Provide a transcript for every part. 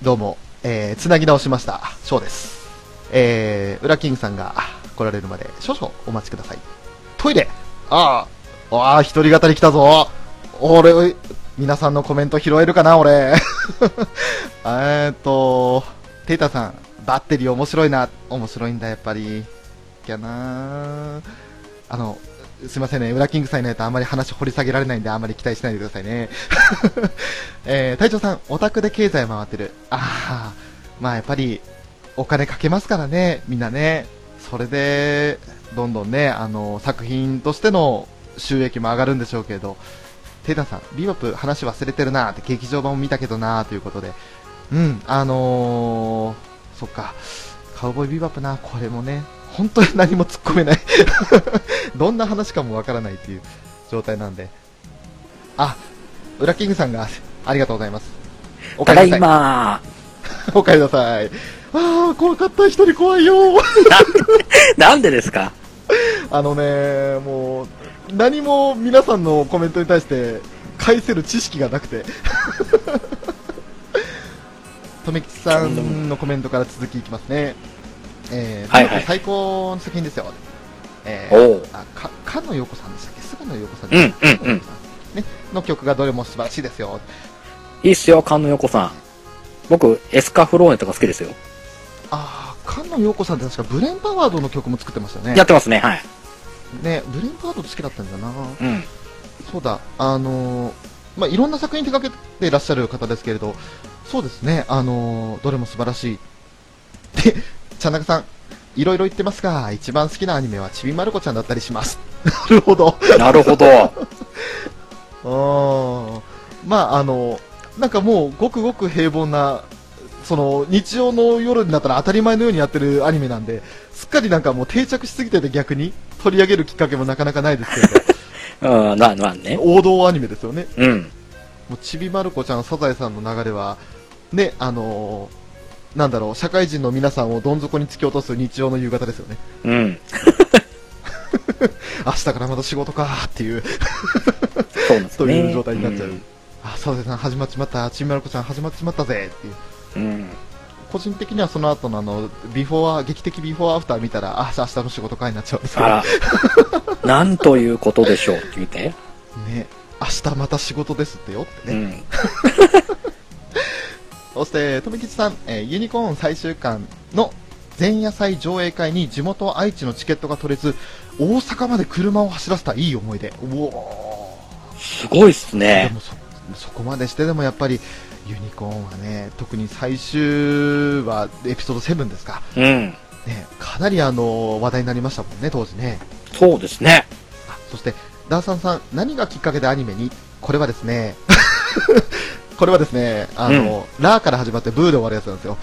どうも、えー、つなぎ直しました。ショーです。えー、ウラキングさんが来られるまで少々お待ちください。トイレああ、ああ、一人語り来たぞ。俺、皆さんのコメント拾えるかな、俺。えーっと、テイタさん、バッテリー面白いな。面白いんだ、やっぱり。きゃなあの、すいませんね、ウラキングさんいないとあんまり話掘り下げられないんで、あんまり期待しないでくださいね。えー、隊長さん、オタクで経済回ってる。ああ、まあやっぱり、お金かけますからね、みんなね。それで、どんどんね、あの、作品としての収益も上がるんでしょうけど、テイタさん、ビバップ話忘れてるなー。って、劇場版も見たけどなー。ということで、うん、あのー、そっか、カウボーイビバップな、これもね、本当に何も突っ込めない。どんな話かもわからないっていう状態なんで。あ、ウラキングさんが、ありがとうございます。おただい帰りなさい。ま お帰りなさい。ああ、怖かった、一人怖いよ。なんでですか？あのね、もう、何も皆さんのコメントに対して返せる知識がなくて。とめきちさんのコメントから続きいきますね。えー、はいはい最高の作品ですよ。えおうあ、か、菅野陽子さんでしたっけ？菅野陽子さんうんでしたっけ？うんうんね、の曲がどれも素晴らしいですよ。いいっすよ、菅野横さん。僕、エスカフローネとか好きですよ。ああ、菅野陽子さんって確かブレンパワードの曲も作ってましたよね。やってますね、はい。ね、ブレンパワード好きだったんだな。うん。そうだ、あのーまあ、いろんな作品手掛けていらっしゃる方ですけれど、そうですね、あのーどれも素晴らしい。で、ちゃんなかさん、いろいろ言ってますが、一番好きなアニメはちびまる子ちゃんだったりします。なるほど。なるほど。あーまあ、あのなんかもう、ごくごく平凡な、その、日曜の夜になったら当たり前のようにやってるアニメなんで、すっかりなんかもう定着しすぎてて逆に取り上げるきっかけもなかなかないですけれど、うん、な、まあね。王道アニメですよね。うん。もうちびまる子ちゃん、サザエさんの流れは、ね、あのーなんだろう、社会人の皆さんをどん底に突き落とす日曜の夕方ですよね。うん。明日からまた仕事かーっていう、そうなんですとね。いう状態になっちゃう。んあ、サザエさん始まっちまった、ちびまる子ちゃん始まっちまったぜっていう。うん。個人的にはその後のあの、ビフォー、劇的ビフォーアフター見たら、あ、明日の仕事かになっちゃうんですあら。なんということでしょうって言って。ね、明日また仕事ですってよってね。うん。そして、富吉さん、えーユニコーン最終巻の前夜祭上映会に地元愛知のチケットが取れず、大阪まで車を走らせたいい思い出。うおすごいっすーでね。もそ、そこまでしてでもやっぱり、ユニコーンはね、特に最終話、エピソード7ですか。うん。ね、かなりあの、話題になりましたもんね、当時ね。そうですね。あそして、ダーサンさん、何がきっかけでアニメに？これはですね、これはですね、あの、ラーから始まってブーで終わるやつなんですよ。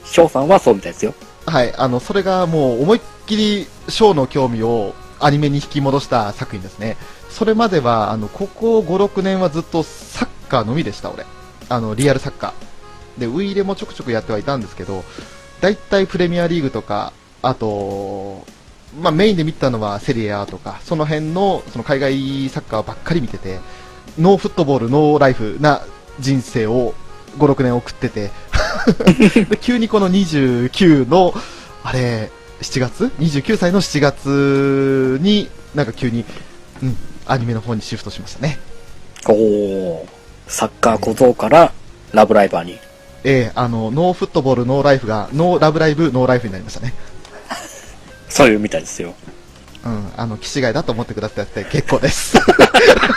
翔さんはそうみたいですよ。はい、あの、それがもう思いっきりショーの興味をアニメに引き戻した作品ですね。それまでは、あの、ここ5、6年はずっとサッカーのみでした、俺。あの、リアルサッカー。で、ウイイレもちょくちょくやってはいたんですけど、大体プレミアリーグとか、あと、まあ、メインで見てたのはセリエ A とか、その辺の、その海外サッカーばっかり見てて、ノーフットボール、ノーライフな人生を5、6年送ってて、で急にこの29の、あれ、7月 ?29 歳の7月に、なんか急に、うん、アニメの方にシフトしましたね。おー。サッカー小僧からラブライバーに。ええあの、ノーフットボール、ノーライフが、ノーラブライブ、ノーライフになりましたね。そういうみたいですよ。うん、あの、騎士街だと思ってくださって結構です。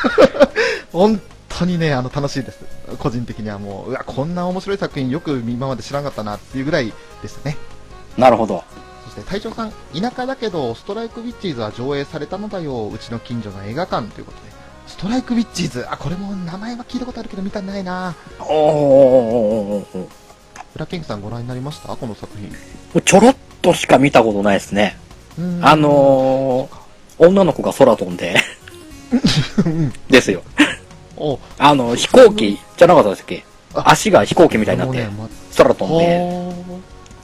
本当にね、あの、楽しいです。個人的にはもう、うわ、こんな面白い作品よく今まで知らなかったなっていうぐらいでしたね。なるほど。そして隊長さん、田舎だけど、ストライクウィッチーズは上映されたのだよ、うちの近所の映画館ということで。ストライクウィッチーズ、あ、これも名前は聞いたことあるけど見たんないな。おーおーおーおーブラケンさんご覧になりました？この作品。ちょろっとしか見たことないですね。あのー、女の子が空飛んで、ですよ。お、あの、飛行機じゃなかったでしたっけ？あ。足が飛行機みたいになって、空飛んでは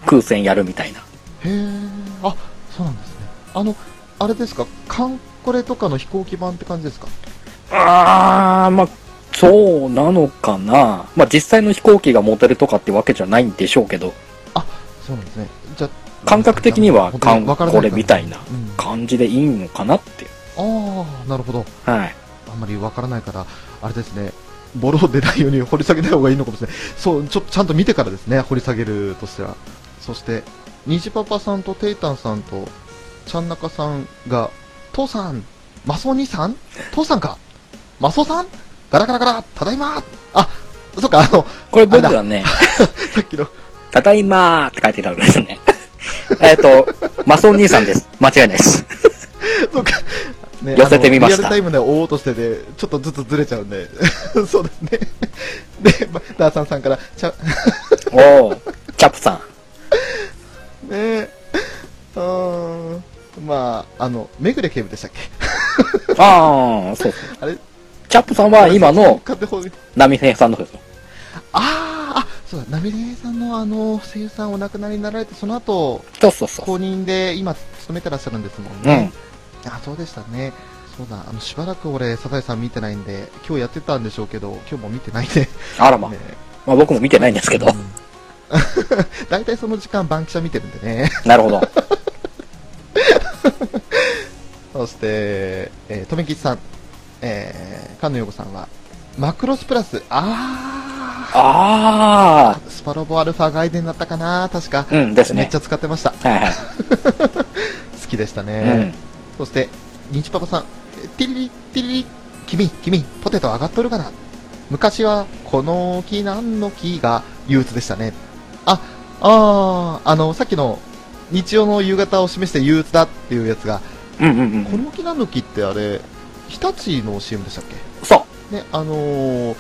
空戦やるみたいな。ーへー。あ、そうなんですね。あの、あれですか、カンコレとかの飛行機版って感じですか？あー、まあ、そうなのかな。まあ実際の飛行機がモデルとかってわけじゃないんでしょうけど、そうなんですね。感覚的にはからないこれみたいなうん感じでいいのかなっていう。ああ、なるほど。はい。あんまりわからないから、あれですね、ボロ出ないように掘り下げない方がいいのかもしれない。そう、ちょっとちゃんと見てからですね、掘り下げるとしたら。そして、虹パパさんとテイタンさんと、ちゃんなかさんが、父さん、マソ兄さん？父さんか？マソさん？ガラガラガラただいまあ、そっか、あの、これ僕はね、さっきの、ただいまーって書いてあるんですね。えっと、マソン兄さんです。間違いないです。そうか。ね寄せてみましたリアルタイムで追おうとしてて、ちょっとずつずれちゃうんで。そうですね。で、まダーサンさんから、ちゃ、おー、チャップさん。ねえ。うーん。まあ、あの、めぐれ警部でしたっけ？ああ、そう。あれ？チャップさんは今の波平さんの方ですよ。あーあ、そうだ、ナミレイさんのあの、声優さんお亡くなりになられて、その後、そうそうそう。公認で今勤めてらっしゃるんですもんうんね。。あ、そうでしたね。そうだ、あの、しばらく俺、サザエさん見てないんで、今日やってたんでしょうけど、今日も見てないんで。あらま。ねまあ僕も見てないんですけど。うん 大体その時間、バンキシャ見てるんでね。なるほど。そして、えー、とめきちさん、えー、菅野陽子さんは、マクロスプラス、ああー、スパロボアルファ外伝だったかな、確か。あ、うんですねめっち。ゃ使ってました。はいはい。好きでしたうね。ん。そして、ニチパパさん、えティリリ、ティリリ、君、君、ポテト上がっとるかな昔は、この木何の木が憂鬱でしたね。あ、あー、あの、さっきの、日曜の夕方を示して憂鬱だっていうやつが、うんうんうん。この木何の木ってあれ、日立の CM でしたっけ？ね、あのー、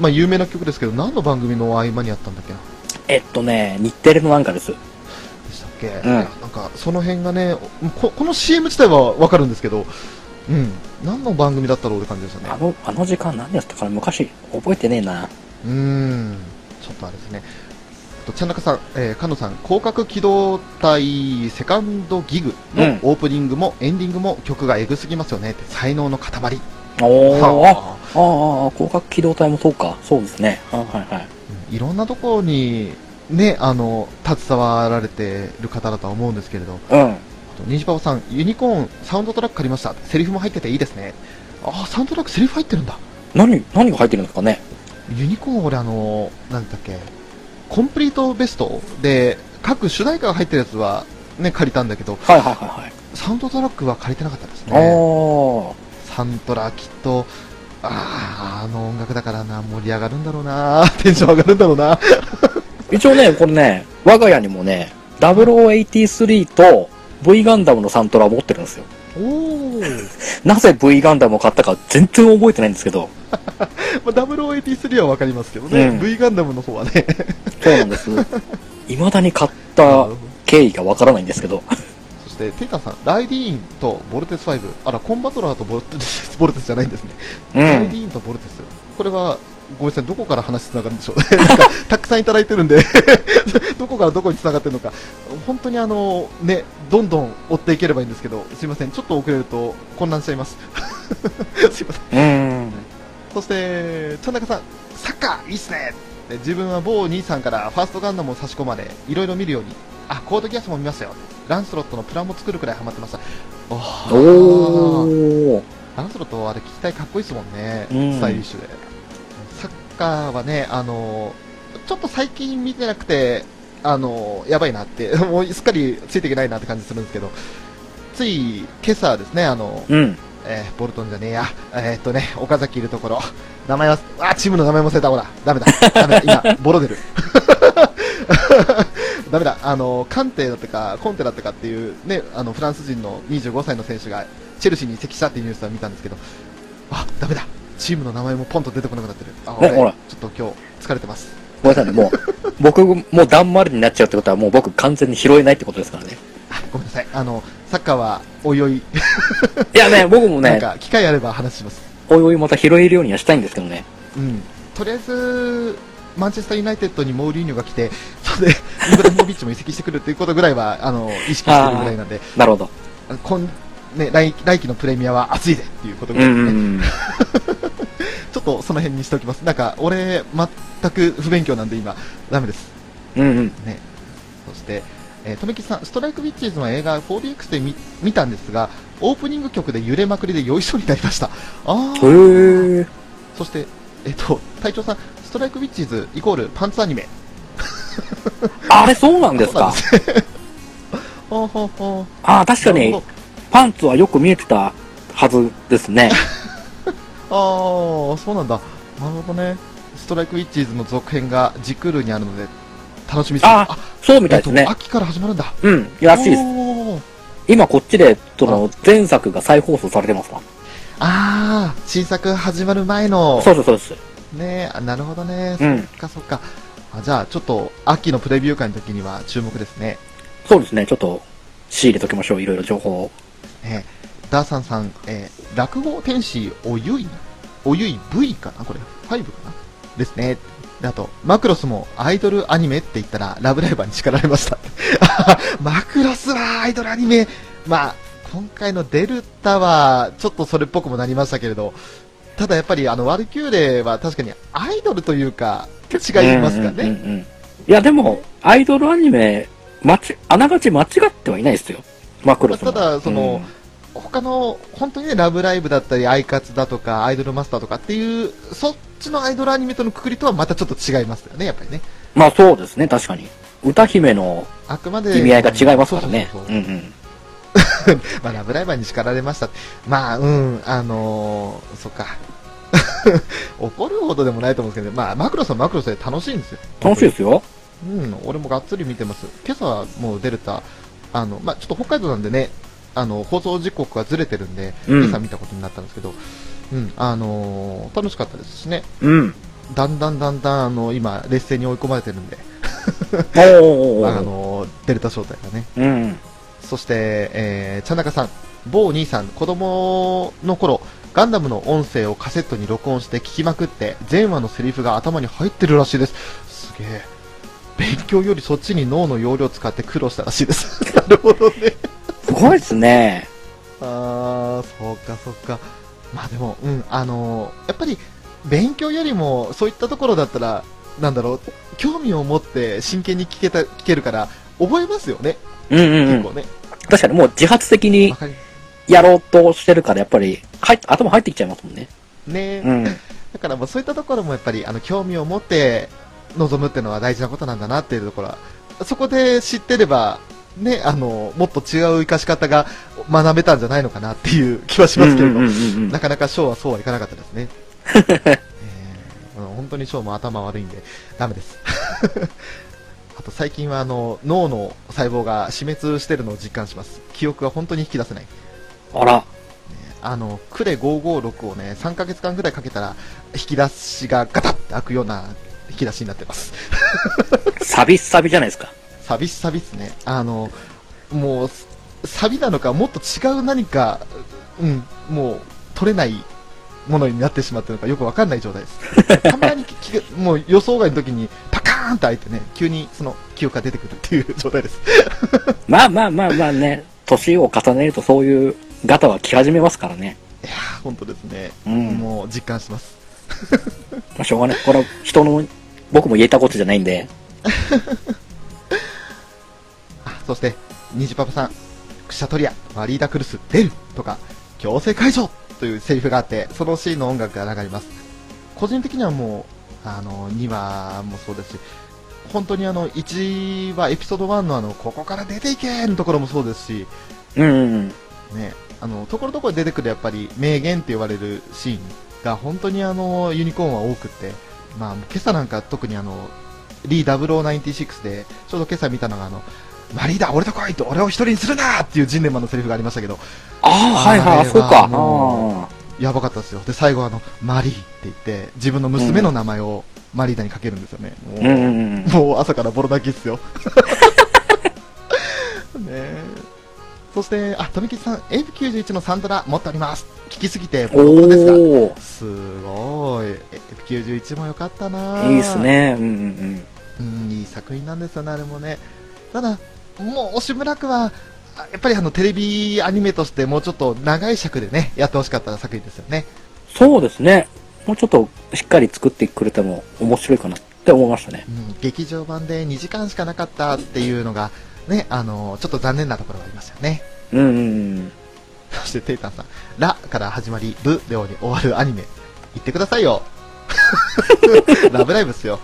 まあ、有名な曲ですけど、何の番組の合間にあったんだっけな？えっとね、日テレのなんかです。でしたっけ、んなんか、その辺がね、ここの CM 自体はわかるんですけど、うん、何の番組だったろうって感じでしたね。あの、あの時間何やったかな？昔、覚えてねえな。うーん、ちょっとあれですね。あと、ちゃんなかさん、えー、かのさん、広角機動隊セカンドギグのうんオープニングもエンディングも曲がエグすぎますよねって、才能の塊。あ、はあああ、広角機動隊もそうか。そうですね。あはいはい。うんいろんなところに、ね、あの、携わられてる方だとは思うんですけれど、うん。あと、虹パパさん、ユニコーン、サウンドトラック借りました。セリフも入ってていいですね。ああ、サウンドトラックセリフ入ってるんだ。何、何が入ってるんですかね？ユニコーン、俺、あの、なんだっけ、コンプリートベストで、各主題歌が入ってるやつは、ね、借りたんだけど、はいはいはいはい。サウンドトラックは借りてなかったですあね。あ。サントラ、きっと、ああ、あの音楽だからな、盛り上がるんだろうな、テンション上がるんだろうな。一応ね、これね、我が家にもね、0083と V ガンダムのサントラを持ってるんですよ。おお。なぜ V ガンダムを買ったか全然覚えてないんですけど。まあ、0083はわかりますけどね、うん V ガンダムの方はね。そうなんです。未だに買った経緯がわからないんですけど。そして、テイタンさん、ライディーンとボルテス5。あら、コンバトラーとボルテス、ボルテスじゃないんですね。うライデん。ィーンとボルテス。これは、ごめんなさい、どこから話つながるんでしょう ね。たくさんいただいてるんで、どこからどこにつながってるのか。本当にあの、ね、どんどん追っていければいいんですけど、すいません、ちょっと遅れると混乱しちゃいます。すいません。うん。そして、ちゃんなかさん、サッカーいいっすねで自分は某兄さんからファーストガンダムを差し込まれ、いろいろ見るように、あ、コードギアスも見ましたよ。ランスロットのプランも作るくらいハマってました。おーおー。ランスロットあれ聞きたいかっこいいですもんね。うんスタイリッシュで。サッカーはね、あのちょっと最近見てなくて、あのやばいなって、もうすっかりついていけないなって感じするんですけど、つい今朝ですね、あの、うん。えーボルトンじゃねえや、えーっとね、岡崎いるところ、名前は、あ、チームの名前も忘れた、ほら、ダメだ、ダメだ、今、ボロ出る。ダメだ、あの、カンテだったか、コンテだったかっていうね、あの、フランス人の25歳の選手が、チェルシーに移籍したっていうニュースは見たんですけど、あ、ダメだ、チームの名前もポンと出てこなくなってる。あ、ほら。ちょっと今日、疲れてます。ごめんなさいね、もう、僕、もうだんまりになっちゃうってことは、もう僕完全に拾えないってことですからね。あ、ごめんなさい、あの、サッカーは、おいおい、いやね、僕もね、なんか、機会あれば話します。おいおいまた拾えるようにはしたいんですけどね。うん、とりあえず、マンチェスターユナイテッドにモーリーニョが来て、それで、イブラヒモビッチも移籍してくるっていうことぐらいは、あの、意識してるぐらいなんで、なるほど。あの今、ね、来来季のプレミアは熱いぜっていうことぐうらいですね。んうんうん。ちょっととその辺にしておきます。なんか、俺、全く不勉強なんで今、ダメです。うんうん。ね。そして、えー、とめきさん、ストライクウィッチーズの映画 4DX で見見たんですが、オープニング曲で揺れまくりで酔いそうになりました。あー。そして、えっ、と、隊長さん、ストライクウィッチーズイコールパンツアニメ。あれそうなんですか？ああ、確かにパンツはよく見えてたはずですね。ど ああ、そうなんだ。なるほどね。ストライクウィッチーズの続編がジクールにあるので、楽しみです。あそうみたいですねえっと。秋から始まるんだ。うん、らしいです。今こっちで、その、前作が再放送されてますわ。ああ、新作始まる前の。そうです、そうです。ねあなるほどね。うんそっかそっか。あじゃあ、ちょっと、秋のプレビュー会の時には注目ですね。そうですね、ちょっと、仕入れときましょう、いろいろ情報を。ねダーサンさん、えー落語天使おゆいおゆい V かな？これ、5かな？ですね。であと、マクロスもアイドルアニメって言ったら、ラブライバーに叱られました。マクロスはアイドルアニメ。まあ、今回のデルタは、ちょっとそれっぽくもなりましたけれど、ただやっぱり、あの、ワルキューレは確かにアイドルというか、違いますかね。うんうんうんうん。いや、でも、アイドルアニメ、まち、あながち間違ってはいないですよ。マクロスも。ただその他の、本当にね、ラブライブだったり、アイカツだとか、アイドルマスターとかっていう、そっちのアイドルアニメとのくくりとはまたちょっと違いますよね、やっぱりね。まあそうですね、確かに。歌姫のあくまで。意味合いが違いますからね。そうんうん。まあ、ラブライバーに叱られました。まあ、うん、あのー、そっか。怒るほどでもないと思うんですけど、まあ、マクロスはマクロスで楽しいんですよ。楽しいですよ。うん、俺もがっつり見てます。今朝はもうデルタ、あの、まあ、ちょっと北海道なんでね、あの、放送時刻がずれてるんで、うん今朝見たことになったんですけど、うん、あのー楽しかったですしね。うん。だんだんだんだん、あの、今、劣勢に追い込まれてるんで、あーのーデルタ正体がね。うん。そして、えー、ちゃんなかさん、某兄さん、子供の頃、ガンダムの音声をカセットに録音して聞きまくって、全話のセリフが頭に入ってるらしいです。すげえ。勉強よりそっちに脳の容量使って苦労したらしいです。なるほどね。すごいですね。あー、そうかそうか。まあでも、うん、あのーやっぱり、勉強よりも、そういったところだったら、なんだろう、興味を持って真剣に聞けた、聞けるから、覚えますよね、うんうんうん。結構ね。確かにもう自発的にやろうとしてるから、やっぱり、入っ頭入ってきちゃいますもんね。ね、うん。だからもうそういったところもやっぱりあの興味を持って臨むっていうのは大事なことなんだなっていうところはそこで知ってればねあのもっと違う生かし方が学べたんじゃないのかなっていう 気はしますけれど、なかなかショーはそうはいかなかったですね、えーうん本当にショーも頭悪いんでダメです あと最近はあの脳の細胞が死滅してるのを実感します記憶が本当に引き出せないあら。あの、クレ556をね、3ヶ月間ぐらいかけたら、引き出しがガタって開くような引き出しになってます。サビッサビじゃないですか。サビッサビっすね。あの、もう、サビなのか、もっと違う何か、うん、もう、取れないものになってしまってるのかよくわかんない状態です。たまにもう予想外の時に、パカーンと開いてね、急にその記憶が出てくるっていう状態です。まあまあまあまあね、年を重ねるとそういうガタは来始めますからね。いやー、本当ですね。うんもう実感します。まあしょうがない。これは人の、僕も言えたことじゃないんで。あそして、虹パパさん、クシャトリア、マリーダクルス、出るとか、強制解除というセリフがあって、そのシーンの音楽が流れます。個人的にはもう、あの、2話もそうですし、本当にあの、1話、エピソード1のあの、ここから出ていけのところもそうですし、うんうんうん。ね、あの、ところどころ出てくるやっぱり名言って言われるシーンが本当にあの、ユニコーンは多くって、まあ、今朝なんか特にあの、リー0096で、ちょうど今朝見たのがあの、マリーダ、俺と来いと、俺を一人にするなっていうジンネマンのセリフがありましたけど、ああ、はいはい、そうか。やばかったですよ。で、最後あの、マリーって言って、自分の娘の名前をマリーダにかけるんですよね。もうあ。うんうんうん。もう朝からボロ泣きっすよ。ねえそして、あ、富吉さん、AF91 のサントラ持っております。聞きすぎて、ボロボロですが。すごい。AF91 も良かったないいです。ね。うんうんうん、いい作品なんですよね、あれもね。ただ、もう、しばらくは、あやっぱりあの、テレビアニメとしてもうちょっと長い尺でね、やってほしかった作品ですよね。そうですね。もうちょっとしっかり作ってくれても面白いかなって思いましたね。うん、劇場版で2時間しかなかったっていうのが、ね、あの、ちょっと残念なところがありましたよね。うんうんうん。そして、テイタンさん、ラから始まり、ブで終わるアニメ、言ってくださいよ。ラブライブっすよ。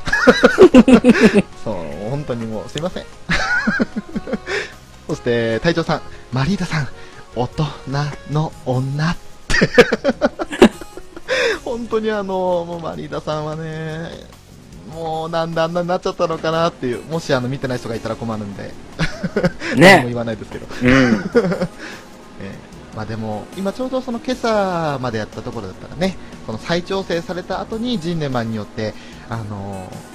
そう、本当にもう、すいません。そして、隊長さん、マリータさん、大人の女って。本当にあの、もうマリータさんはね、もうなんであんなになっちゃったのかなっていう、もしあの見てない人がいたら困るんで、何もね言わないですけど。うん。えーまあでも、今ちょうどその今朝までやったところだったらね、この再調整された後にジンネマンによって、あのー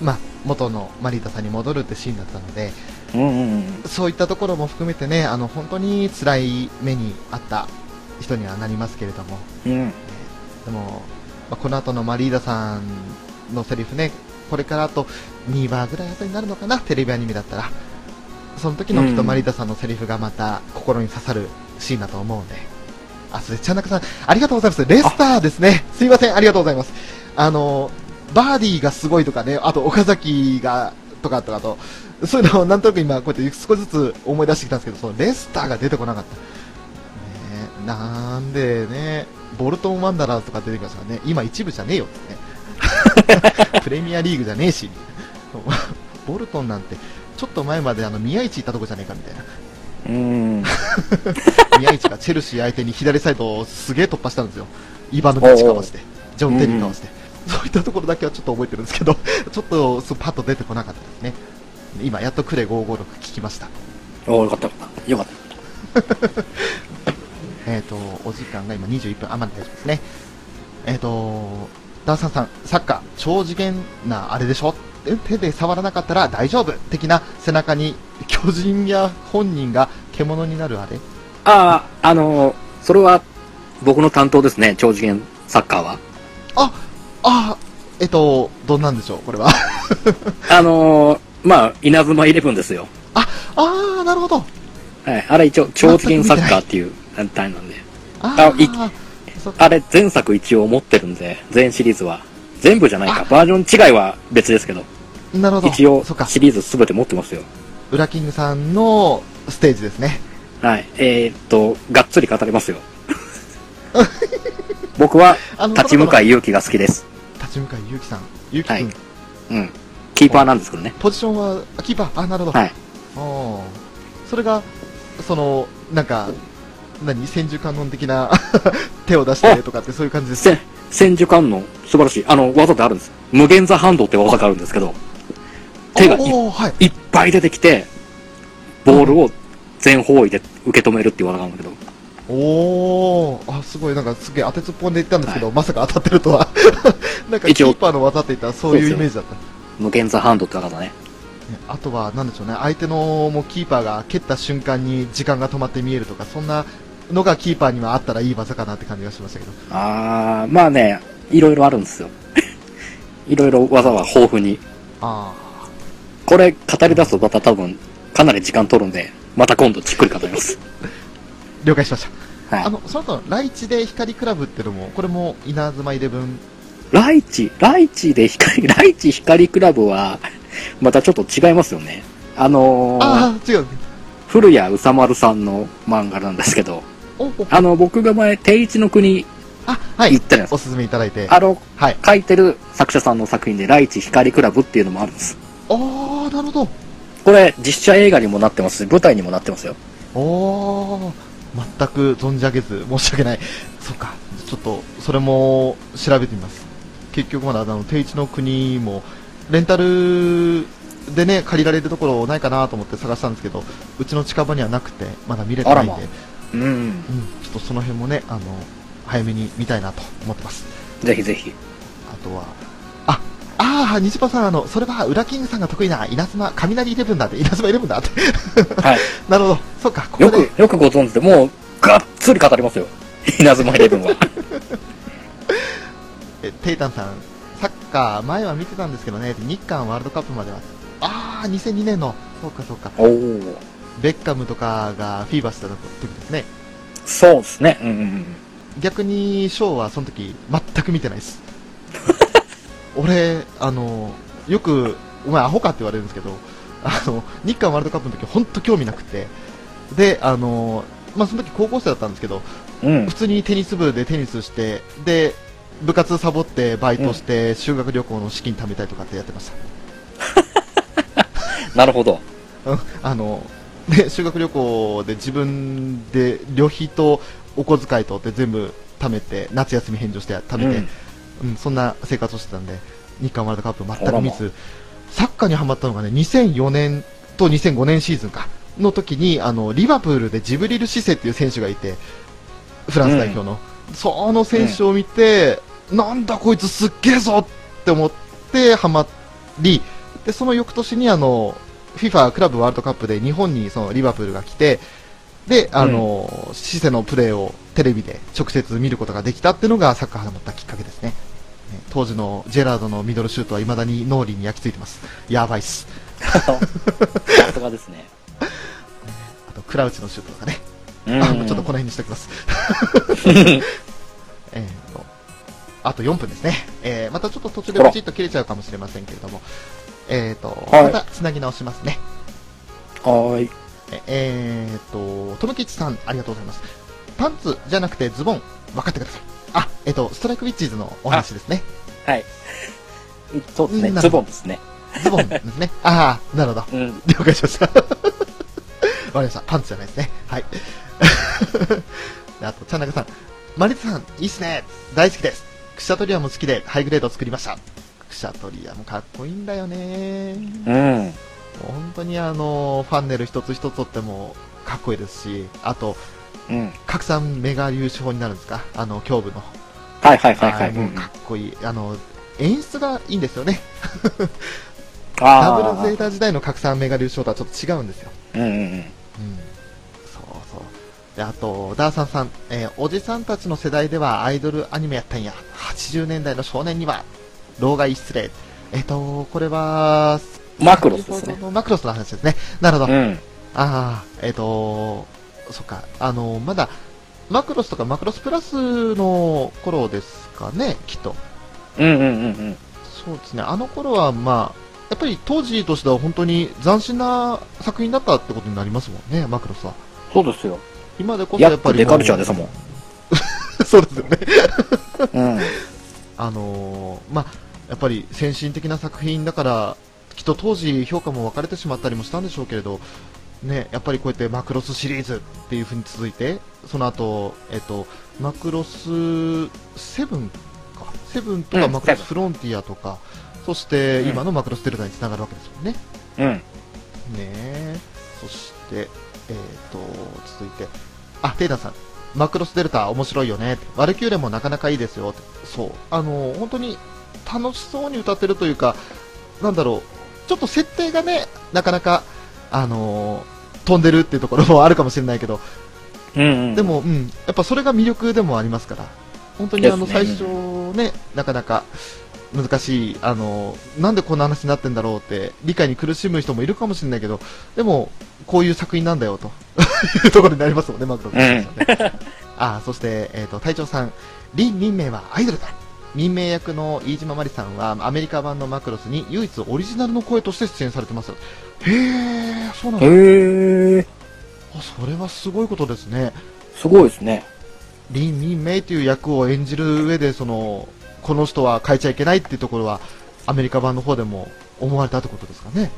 まあ、元のマリータさんに戻るってシーンだったので、うんうんそういったところも含めてね、あの、本当に辛い目にあった人にはなりますけれども、うん。うん。でも、まあ、この後のマリーダさんのセリフね、これからあと2話ぐらい後になるのかな、テレビアニメだったら。その時のきっとうんマリーダさんのセリフがまた心に刺さるシーンだと思うんで。あ、それ、ちゃんなかさん、ありがとうございます。レスターですね。すいません、ありがとうございます。あの、バーディーがすごいとかね、あと岡崎が、とかとかと、そういうのをなんとなく今、こうやって少しずつ思い出してきたんですけど、そのレスターが出てこなかった。ねえなんでね、ボルトン・ワンダラーズとか出てきましたからね、今一部じゃねえよってね。プレミアリーグじゃねえし、ボルトンなんて、ちょっと前まであの宮市行ったとこじゃねえかみたいな。うん。宮市がチェルシー相手に左サイドをすげえ突破したんですよ。イバノビッチかわして、ジョン・テリーかわして。そういったところだけはちょっと覚えてるんですけど、ちょっとそうパッと出てこなかったですね。今、やっとクレ556聞きました。およかったよかった。よかった。えっ、と、お時間が今21分、あ、まだ大丈夫ですね。えっ、と、ダンサンさん、サッカー、超次元なあれでしょ？え手で触らなかったら大丈夫？的な背中に巨人や本人が獣になるあれ？ああ、あのーそれは僕の担当ですね、超次元サッカーは。あ、あ、えっと、どんなんでしょう、これは。あのーまあ、稲妻イレブンですよ。あ、あー、なるほど。はい。あれ一応、超次元サッカーっていう団体なんで。あああれ、前作一応持ってるんで、全シリーズは。全部じゃないか。バージョン違いは別ですけど、なるほど。一応シリーズ全て持ってますよ。ウラキングさんのステージですね。はい。えー、っと、がっつり語りますよ。僕は、立ち向かい勇気が好きです。立ち向ゆうきさん。ゆうきくん、はいうん。キーパーなんですけどね。ポジションは、あキーパー、あ、なるほど。はい。あーそれが、その、なんか、何？千手観音的な 手を出してとかってそういう感じですせ千手観音、素晴らしい。あの、技ってあるんです。無限座ハンドって技があるんですけど、手がいはい。いっぱい出てきて、ボールを全方位で受け止めるっていう技があるんだけど、おーあ、すごい、なんかすげえ当てつっぽんで言ったんですけど、まさか当たってるとは。なんかキ一応ーパーの技って言ったらそういうイメージだった。ね無限座ハンドって技だね。あとは、なんでしょうね、相手のもうキーパーが蹴った瞬間に時間が止まって見えるとか、そんなのがキーパーにはあったらいい技かなって感じがしましたけど。あー、まあね、いろいろあるんですよ。いろいろ技は豊富に。あこれ語り出すとまた多分、かなり時間取るんで、また今度じっくり語ります。あ、了解しました。はいあ。の、その後、ライチで光クラブっていうのも、これも稲妻イレブン？ライチ、ライチで光、ライチ光クラブは、またちょっと違いますよね。あのー、ああ、違う。古谷宇佐丸さんの漫画なんですけど、おおあの、僕が前、定一の国あ、はい。行ったじゃないですか。おすすめいただいて。あの、はい。書いてる作者さんの作品で、ライチ光クラブっていうのもあるんです。ああ、なるほど。これ、実写映画にもなってますし、舞台にもなってますよ。おー、全く存じ上げず、申し訳ない。そっか、ちょっと、それも調べてみます。結局まだ、あの、定一の国も、レンタルでね、借りられるところないかなと思って探したんですけど、うちの近場にはなくて、まだ見れてないんで、あらまうん。うん、ちょっとその辺もね、あの、早めに見たいなと思ってます。ぜひぜひ。あとは、あ、ああ、西パさん、あの、それは、ウラキングさんが得意な稲妻、雷イレブンだって、稲妻イレブンだって。はい。なるほど。そっか、ここでよく、、よくご存知で、もう、がっつり語りますよ。稲妻イレブンは。え、テイタンさん、サッカー、前は見てたんですけどね、日韓ワールドカップまでは。ああ、2002年の、そうかそうか。おお。ベッカムとかがフィーバーしてた時ですね。そうですね。うんうんうん。逆にショーはその時全く見てないです。俺、あの、よく、お前アホかって言われるんですけど、あの、日韓ワールドカップの時本当興味なくて、で、あの、まあ、その時高校生だったんですけど、うん普。通にテニス部でテニスして、で、部活サボってバイトして、修学旅行の資金貯めたりとかってやってました。なるほど。うんあの、で、修学旅行で自分で旅費とお小遣いとって全部貯めて、夏休み返上して貯めて、うんそんな生活をしてたんで、日韓ワールドカップ全く見ず、サッカーにハマったのがね、2004年と2005年シーズンか、の時に、あの、リバプールでジブリル・シセっていう選手がいて、フランス代表の。その選手を見て、なんだこいつすっげえぞって思ってハマり、で、その翌年にあの、FIFA クラブワールドカップで日本にそのリバプールが来て、で、あの、シセのプレーをテレビで直接見ることができたっていうのがサッカー始まったきっかけですね。ね当時のジェラードのミドルシュートは未だに脳裏に焼き付いてます。やばいっす。さすがですね。あと、クラウチのシュートとかね。うん ちょっとこの辺にしておきます。えーと、あと4分ですね。えー、またちょっと途中でプチッと切れちゃうかもしれませんけれども、えーと、はいまた繋ぎ直しますね。はーい。ええーと、とむきちさん、ありがとうございます。パンツじゃなくてズボン、分かってください。あ、えっ、と、ストライクウィッチーズのお話ですね。はい。そうですね。ズボンですね。ズボンですね。ああ、なるほど。うん。了解しました。わかりました。パンツじゃないですね。はい。であと、チャンナガさん。マリツさん、いいっすね。大好きです。クシャトリアも好きで、ハイグレードを作りました。クシャトリアもかっこいいんだよね。もうん。う本当にあの、ファンネル一つ一つとってもかっこいいですし、あと、うん。拡散メガ粒子砲になるんですか？あの、胸部の。はいはいはいはい。もうかっこいい。あの、演出がいいんですよね。ダあブルゼータ時代の拡散メガ粒子砲とはちょっと違うんですよ。うんうんうん。うん。そうそう。で、あと、ダーサンさん、えーおじさんたちの世代ではアイドルアニメやったんや。80年代の少年には、老害失礼。えっ、と、これは、マクロスですねマクロスの話ですね。なるほど。うん。ああ、えっ、と、そっか、あの、まだ、マクロスとかマクロスプラスの頃ですかね、きっと。うんうんうんうん。そうですね、あの頃は、まあ、やっぱり当時としては本当に斬新な作品だったってことになりますもんね、マクロスは。そうですよ。今でこそややっぱりデカルチャーですもん。そうですよね。うん。あのーまあ、やっぱり先進的な作品だから、きっと当時評価も分かれてしまったりもしたんでしょうけれど、ね、やっぱりこうやってマクロスシリーズっていう風に続いて、その後、えっと、マクロスセブンか、セブンとかうんマクロスフロンティアとか、そしてうん今のマクロスデルタにつながるわけですよね。うん。ねえ、そして、えっ、と、続いて、あ、テイダーさん、マクロスデルタ面白いよね。ワルキューレもなかなかいいですよ。そう。あの、本当に楽しそうに歌ってるというか、なんだろう、ちょっと設定がね、なかなか、あの飛んでるっていうところもあるかもしれないけど、うんうん。で、も、うん、やっぱそれが魅力でもありますから、本当にあの、最初ね、なかなか難しい、あの、なんでこんな話になってんだろうって、理解に苦しむ人もいるかもしれないけど、でも、こういう作品なんだよ、と。いうところになりますもんね、マクロスとしてはね。あ、そして、えっ、と、隊長さん、林民名はアイドルだ。民名役の飯島まりさんは、アメリカ版のマクロスに唯一オリジナルの声として出演されてますよ。へー、そうなんだ。へえ。あそれはすごいことですね。すごいですね。リン・ミン・メイという役を演じる上でそのこの人は変えちゃいけないっていうところはアメリカ版の方でも思われたってことですかね。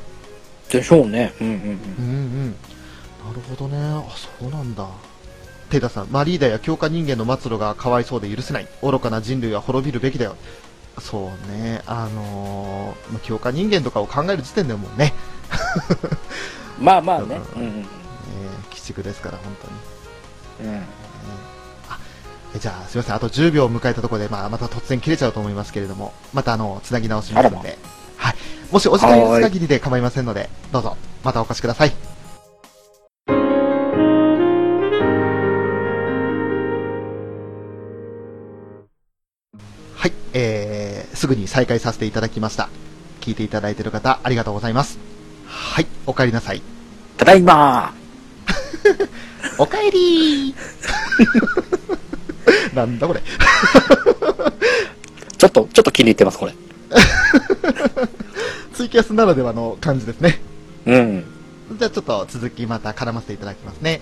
でしょうね。うんうんうんうん。なるほどね。あ、そうなんだ。テイタさん、マリーダや強化人間の末路がかわいそうで許せない。愚かな人類は滅びるべきだよ。そうね。あのーまあ強化人間とかを考える時点でもうね、うん。まあまあね。ううんんうんえー鬼畜ですから、本当に。うん。えじゃあ、すみません。あと10秒を迎えたところで、まあ、また突然切れちゃうと思いますけれども、またあの、つなぎ直しますので、はい。もしお時間許す限りで構いませんので、どうぞ、またお越しください。はい、えー、すぐに再開させていただきました。聞いていただいている方、ありがとうございます。はい、お帰りなさい。ただいま お帰り なんだこれ。ちょっと、ちょっと気に入ってます、これ。ツイキャスならではの感じですね。うん。じゃあちょっと続きまた絡ませていただきますね。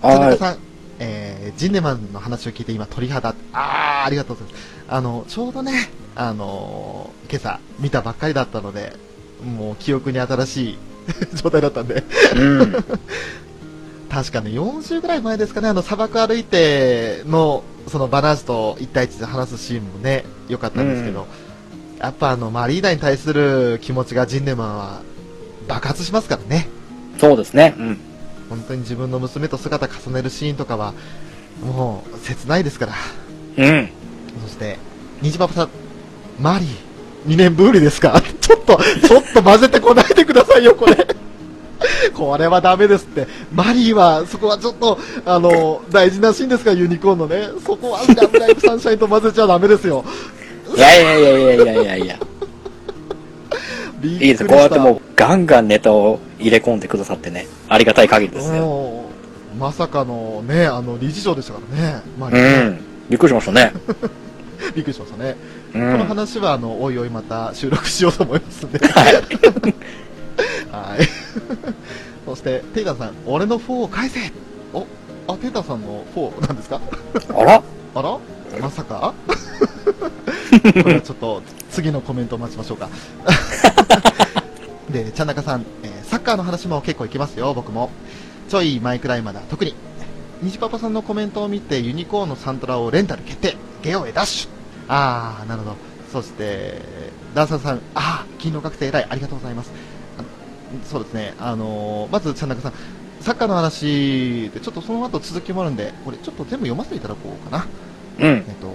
田はい。中さん、えー、ジンネマンの話を聞いて今鳥肌、あー、ありがとうございます。あの、ちょうどね、あのー今朝見たばっかりだったので、もう記憶に新しい 状態だったんで、うん。確かね、40ぐらい前ですかね、あの砂漠歩いての、そのバナージと1対1で話すシーンもね、良かったんですけど、やっぱあの、まあ、リーダーに対する気持ちがジンネマンは爆発しますからね。そうですね。うん。本当に自分の娘と姿重ねるシーンとかは、もう、切ないですから。うん。そして、虹パパさん、マリー、2年ぶりですか？ちょっと、ちょっと混ぜてこないでくださいよ、これ。これはダメですって。マリーは、そこはちょっと、あの、大事なシーンですか？ら、ユニコーンのね。そこは、ラブライブサンシャインと混ぜちゃダメですよ。いやいやいやいやいやいやいや。いいです。こうやってもうガンガンネタを入れ込んでくださってね。ありがたい限りですよ。まさかのね、あの、理事長でしたからね。マリうーね、ん。びっくりしましたね。びっくりしましたね。うこのん。話は、あの、おいおいまた収録しようと思いますんで。はい。はい。そして、テイタンさん、俺の4を返せお、あ、テイタンさんの4なんですか？あら？あら？まさか？これはちょっと、次のコメントを待ちましょうか。で、ちゃんなかさん、えーサッカーの話も結構いきますよ、僕も。ちょい前くらいまでは特に。虹パパさんのコメントを見て、ユニコーンのサントラをレンタル決定ゲオへダッシュあー、なるほど。そして、ダンサーさん、あー、金の学生偉い、ありがとうございます。そうですね、あのーまず、ちゃんなかさん、サッカーの話で、ちょっとその後続きもあるんで、これちょっと全部読ませていただこうかな。うんえ。っと、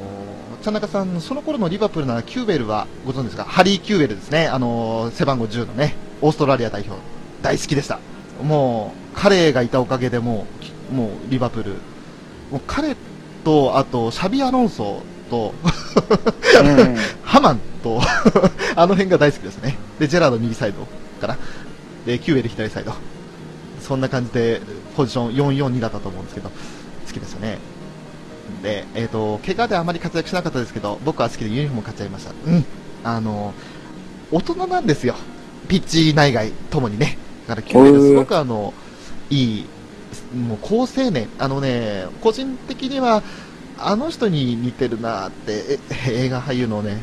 ちゃんなかさん、その頃のリバプールならキューウェルはご存知ですか？ハリー・キューウェルですね。あのー背番号10のね、オーストラリア代表。大好きでした。もう、彼がいたおかげでももう、リバプール。もう彼と、あと、シャビ・アロンソと、うん。ハマンと、あの辺が大好きですね。で、ジェラード右サイドかな。で、キューベル左サイド。そんな感じで、ポジション442だったと思うんですけど、好きですよね。で、えっ、と、怪我であまり活躍しなかったですけど、僕は好きでユニフォーム買っちゃいました。うん。あの、大人なんですよ。ピッチ内外ともにね。だから、キューベルすごくあの、いい、もう高青年。あのね、個人的には、あの人に似てるなって、え映画俳優のね、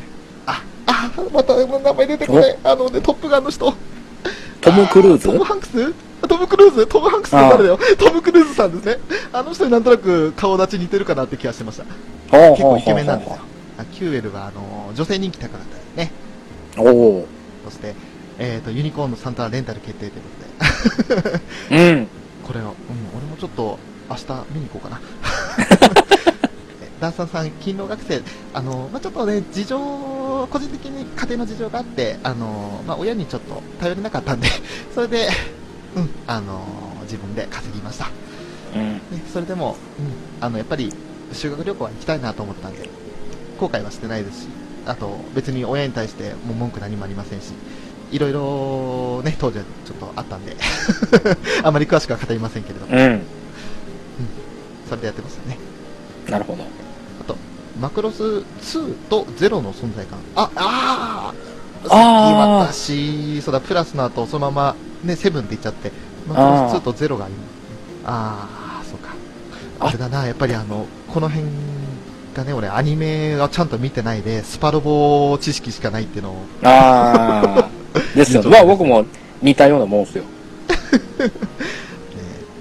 あ、あ、また名前出てこない。あのね、トップガンの人。トム・クルーズ？トム・ハンクス？トム・クルーズ？トム・ハンクスって誰だよトム・クルーズさんですね。あの人になんとなく顔立ち似てるかなって気がしてました。結構イケメンなんですよ。あキューエルは、あの、女性人気高かったですね。おおそして、えっ、と、ユニコーンのサンタレンタル決定ということで。ー。うん。これを、うん、俺もちょっと明日見に行こうかな。え ダンサーさん、勤労学生、あの、まあ、ちょっとね、事情、個人的に家庭の事情があって、あの、まあ、親にちょっと頼れなかったんで、それで、うん、あの、自分で稼ぎました。うん。ね、それでも、うん、あの、やっぱり修学旅行は行きたいなと思ったんで、後悔はしてないですし、あと、別に親に対してもう文句何もありませんし、いろいろね、当時はちょっとあったんで、あまり詳しくは語りませんけれども、うん。それでやってましたね。なるほど。あと、マクロス2と0の存在感。あ、あーあーさっき私、そうだ、プラスの後、そのまま、ね、セブンって言っちゃって、マクロス2と0が今、あー、そうか。ああれだな、やっぱりあの、この辺がね、俺、アニメはちゃんと見てないで、スパロボ知識しかないっていうのを、ああ。ですよね。まあ僕も似たようなもんですよ。ね、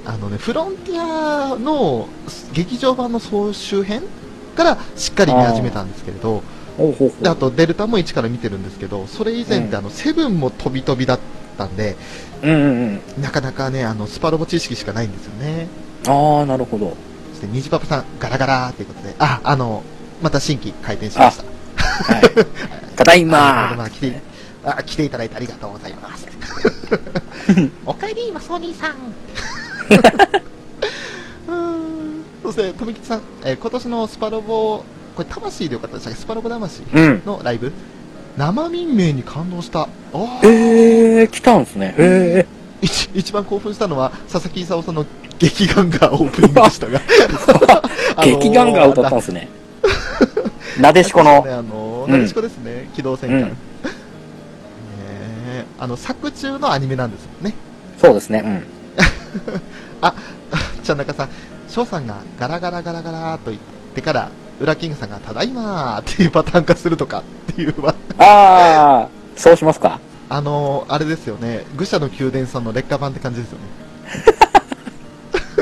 あのね、フロンティアの劇場版の総集編からしっかり見始めたんですけれど、あとデルタも1から見てるんですけど、それ以前ってあの、セブンも飛び飛びだったんで、う。うんうんうん。なかなかね、あの、スパロボ知識しかないんですよね。ああ、なるほど。そして、虹パパさん、ガラガラーということで、あ、あの、また新規開店しました。はい。ただいあままあ、来て、あ、来ていただいてありがとうございます。おかえり、マソニーさん。うーんそして、富吉さん、えー今年のスパロボ、これ、魂でよかったでしたっけスパロボ魂うん。のライブ生民名に感動した。ええー、来たんすね。え一一番興奮したのは、佐々木勲さんの劇眼がオープニングでしたが、あのー劇団が歌ったんですね。なでしこのね、。あのうんなでしこですね、機動戦艦。うんねえあの、作中のアニメなんですよね。そうですね。うん。ちゃん中さん、翔さんがガラガラガラガラと言ってから、ウラキングさんがただいまーっていうパターン化するとかっていうわああ、そうしますか？あのー、あれですよね、愚者の宮殿さんの劣化版って感じですよね。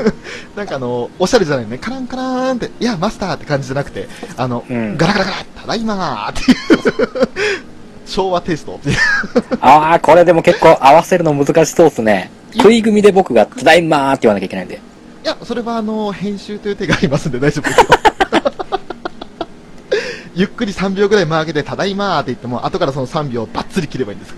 なんかあのおしゃれじゃないね、カランカラーンって、いや、マスターって感じじゃなくて、あの、うんガラガラガラ、ただいまーっていう、昭和テイストっていう。ああ、これでも結構合わせるの難しそうですね。食い組みで僕が、ただいまーって言わなきゃいけないんで。いや、それはあの、編集という手がありますんで大丈夫ですよ。ゆっくり3秒ぐらい間開けて、ただいまーって言っても、後からその3秒をバッツリ切ればいいんです。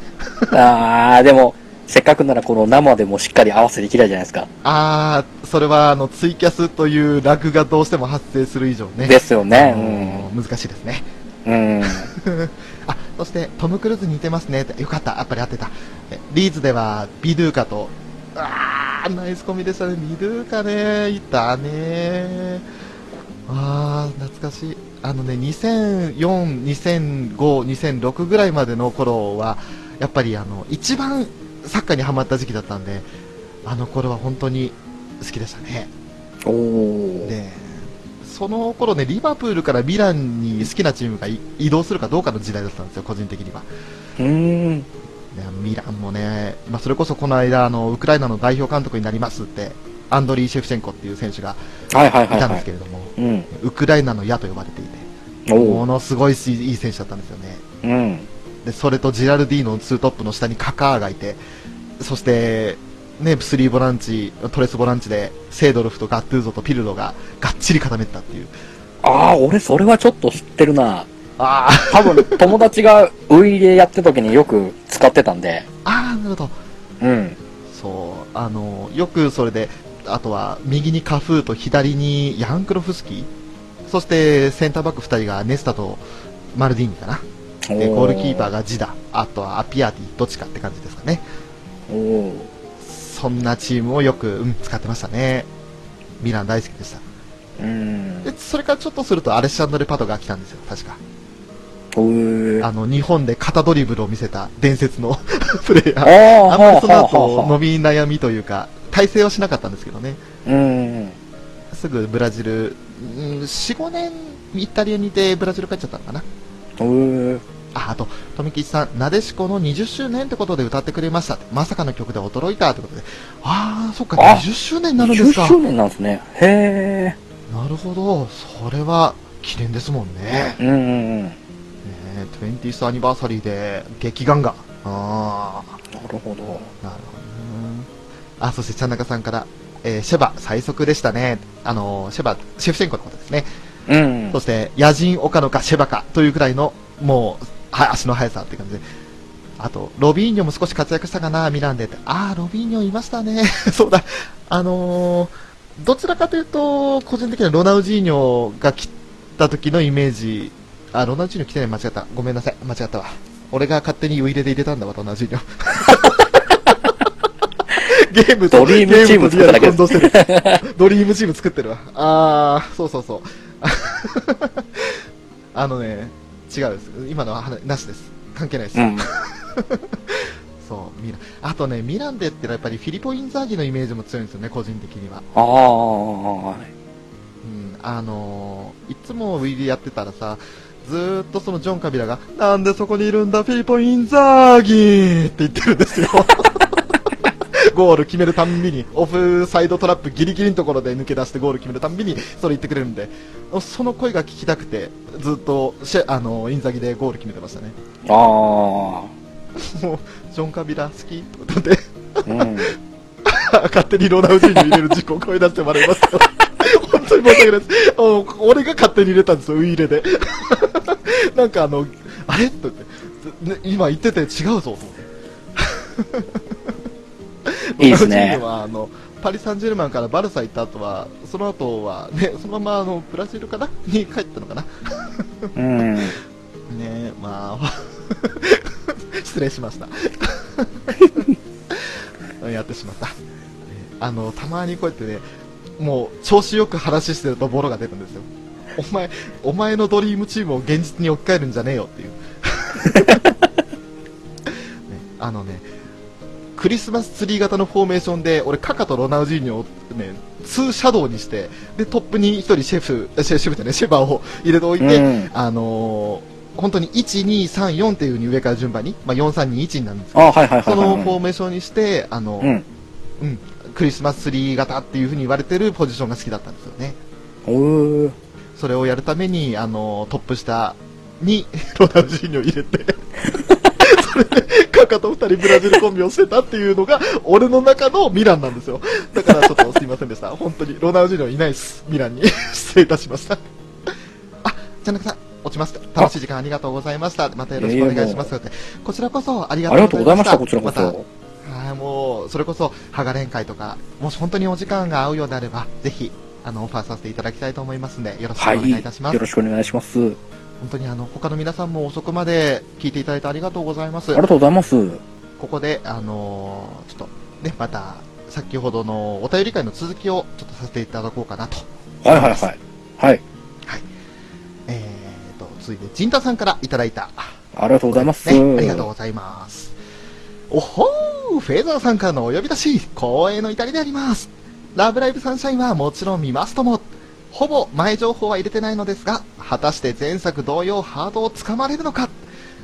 ああ、でも、せっかくならこの生でもしっかり合わせできないじゃないですか。あー、それはあの、ツイキャスというラグがどうしても発生する以上ね。ですよあね。の難しいですね。うん。うん。あ、そして、トム・クルーズ似てますね。よかった、やっぱり合ってた。えリーズでは、ビドゥーカと、あー、ナイスコミでしたね。ビドゥーカね、いたね。あー、懐かしい。あのね、2004、2005、2006ぐらいまでの頃は、やっぱりあの、一番サッカーにハマった時期だったんで、あの頃は本当に好きでしたね。で、その頃ね、リバプールからミランに好きなチームがい移動するかどうかの時代だったんですよ、個人的には。うーん。でミランもね、まあ、それこそこの間あの、ウクライナの代表監督になりますって、アンドリー・シェフチェンコっていう選手がはいたんですけ。れども、うん。ウクライナの矢と呼ばれていて。ものすごいしいい選手だったんですよね。うん。で、それとジラルディーノのツートップの下にカカーがいて、そして、ね、スリーボランチ、トレスボランチで、セードルフとガットゥーゾとピルロががっちり固めてたっていう。ああ、俺それはちょっと知ってるな。あ多分友達がウイイレやってた時によく使ってたんで。あ、ああ、なるほど。うん。そう、あの、よくそれで、あとは、右にカフーと左にヤンクロフスキー、そしてセンターバック2人がネスタとマルディーニかな。で、ゴールキーパーがジダ、あとはアピアティ、どっちかって感じですかね。そんなチームをよく、うん、使ってましたね。ミラン大好きでした。うん。で、それからちょっとするとアレッシャンドレ・パトが来たんですよ、確か。あの、日本で肩ドリブルを見せた伝説の プレイヤあー。あ、あんまりその後、はあ伸び悩みというか、体制はしなかったんですけどね。うん。すぐブラジル、うん、4、5年イタリアにいてブラジル帰っちゃったのかな。あ、あと、富吉さん、なでしこの20周年ってことで歌ってくれました。まさかの曲で驚いたってことで。あー、そっか、あ20周年になるんです20か。周年なんですね。へなるほど。それは、記念ですもんね。え。うんうんうん。ね 20th アニバーサリーで、劇眼が。あー。なるほど。なるほどね。あ、そして、ちゃんなかさんから、えーシェバ、最速でしたね。あのーシェバ、シェフチェンコのことですね。うんそ。して、野人岡野かシェバかというくらいの、もう、は足の速さって感じで。あと、ロビーニョも少し活躍したかな、ミランでって。あー、ロビーニョいましたね。そうだ。あのーどちらかというと、個人的にはロナウジーニョが来た時のイメージ、あ、ロナウジーニョ来てない、間違った。ごめんなさい、間違ったわ。俺が勝手にウイレで入れたんだわ、ロナウジーニョ。ゲームと、ドリームチーム作ってる。ドリームチーム作ってるわ。あー、そうそうそう。あのね、違うです。今のは話なしです。関係ないです。うん。そう、ミラン。あとね、ミランでってのはやっぱりフィリポ・インザーギのイメージも強いんですよね、個人的には。ああ。うん、あのーいつもウィリーやってたらさ、ずーっとそのジョン・カビラが、なんでそこにいるんだ、フィリポ・インザーギって言ってるんですよ。ゴール決めるたんびに、オフサイドトラップギリギリのところで抜け出してゴール決めるたんびに、それ言ってくれるんで、その声が聞きたくて、ずっとシェ、あのインザギでゴール決めてましたね。あ もう、ジョン・カビラ好き？ってことで、あ。うん。勝手にロナウジーニョ入れる事故を声出してもらいますよ。本当に申し訳ないです。お俺が勝手に入れたんですよ、ウイイレで。なんかあの、あれ？って言って、ね、今言ってて違うぞ、と思って。いいですねはあの、パリ・サンジェルマンからバルサ行った後は、その後は、ね、そのままあの、ブラジルかな？に帰ったのかな？うん。ねまあ、失礼しました。やってしまった。ねあの、たまにこうやってね、もう調子よく話してるとボロが出るんですよ。お前、お前のドリームチームを現実に置き換えるんじゃねえよっていう。ね、あのね、クリスマスツリー型のフォーメーションで、俺、カカとロナウジーニョをね、2シャドウにして、で、トップに1人シェフ、シェシェフじゃね、シェバーを入れておいて、うんあのー本当に1、2、3、4っていう風に上から順番に、まあ、4、3、2、1になるんですけど、そのフォはーメーションにして、あの、い。うん。うん、クリスマスツリー型っていう風に言われてるポジションが好きだったんですよね。それをやるために、あの、トップ下に ロナウジーニョを入れて、カカと二人ブラジルコンビをしてたっていうのが、俺の中のミランなんですよ。だからちょっとすいませんでした。本当に、ロナウジーニョいないです。ミランに。失礼いたしました。あ、じゃなくさん、落ちました。楽しい時間ありがとうございました。またよろしくお願いします。こちらこそありがとうございました。こちらこそ。はい、もう、それこそ、ハガレン会とか、もし本当にお時間が合うようであれば、ぜひ、あの、オファーさせていただきたいと思いますので、よろしくおはい。願いいたします。よろしくお願いします。あ本当にあの、他の皆さんも遅くまで聞いていただいてありがとうございますり。がとうございます。ここで、あのーちょっと、ね、また、先ほどのお便り会の続きをちょっとさせていただこうかなと。はいはいはい。はい。えーと、続いて、ジンタさんからいただいた、ありがとうございます。ね、ありがとうございます。おほーフェーザーさんからのお呼び出し、光栄の至りであります。ラブライブサンシャインはもちろん見ますとも、ほぼ前情報は入れてないのですが、果たして前作同様ハードをつかまれるのか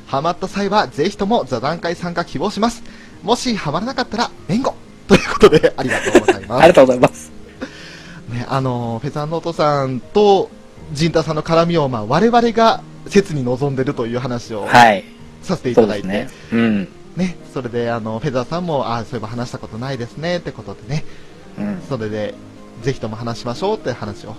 ハマった際はぜひとも座談会参加希望します。もしハマらなかったら、弁護ということで、ありがとうございますあり。がとうございます。ね、あのフェザーノートさんとジンタさんの絡みを、まあ、我々が切に望んでるという話をはい。させていただいて、ね。うん。ね、それであのフェザーさんも、ああ、そういえば話したことないですねってことでね、うん。それでぜひとも話しましょうって話を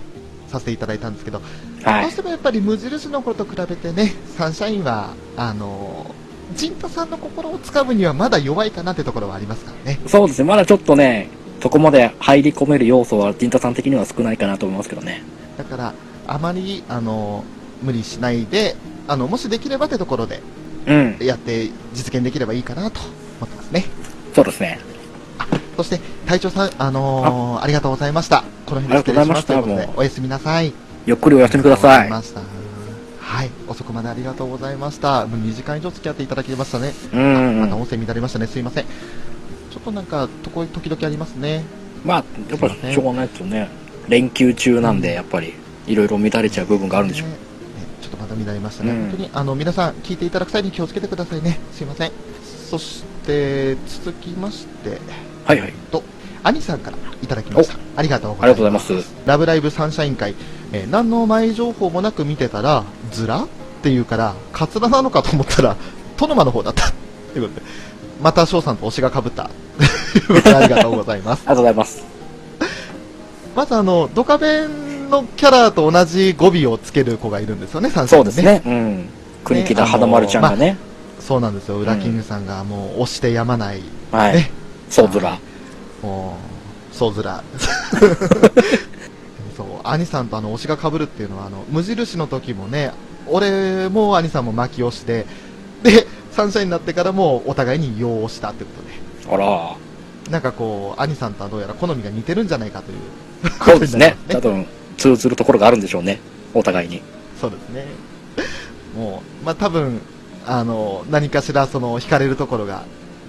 させていただいたんですけど、はい。どうしてもやっぱり無印の頃と比べてね、サンシャインは、あのジンタさんの心をつかむにはまだ弱いかなってところはありますからね。そうですね。まだちょっとね、そこまで入り込める要素は、ジンタさん的には少ないかなと思いますけどね。だから、あまり、あの無理しないで、あの、もしできればってところでうん。やって実現できればいいかなと思ってますね。そうですね。そして、隊長さん、あのーありがとうございました。この辺で失礼しますといましたということでおやすみなさい。ゆっくりお休みください。はい、遅くまでありがとうございました。もう2時間以上付き合っていただきましたね。うん。また音声乱れましたね。すいません。ちょっとなんか、とこ、時々ありますね。まあ、やっぱりしょうがないですよね。連休中なんで、やっぱり、いろいろ乱れちゃう部分があるんでしょう。ちょっとまた乱れましたね。うん本当に、あの、皆さん、聞いていただく際に気をつけてくださいね。すいません。そして、続きまして、はいはい。と、兄さんからいただきました。ありがとうございます。がとうございます。ラブライブサンシャイン会、えー何の前情報もなく見てたら、ズラ？っていうから、カツラなのかと思ったら、トノマの方だった。ということで、また翔さんと推しが被った。ということでありがとうございます。ありがとうございます。まずあの、ドカベンのキャラと同じ語尾をつける子がいるんですよね、サンシャイそうです。ね。うん。国木田花丸ちゃんがね。そうなんですよ、ウラキングさんがもう推してやまない、はいね。そうずら。もう、そうずら。そう、兄 さんとあの推しが被るっていうのは、あの、無印の時もね、俺も兄さんも巻き推しで、で、サンシャインになってからもお互いに用をしたってことで、あら。なんかこう、兄さんとはどうやら好みが似てるんじゃないかという。そうで すね。多分、通ずるところがあるんでしょうね。お互いに。そうですね。もう、まあ、多分、あの、何かしらその、惹かれるところが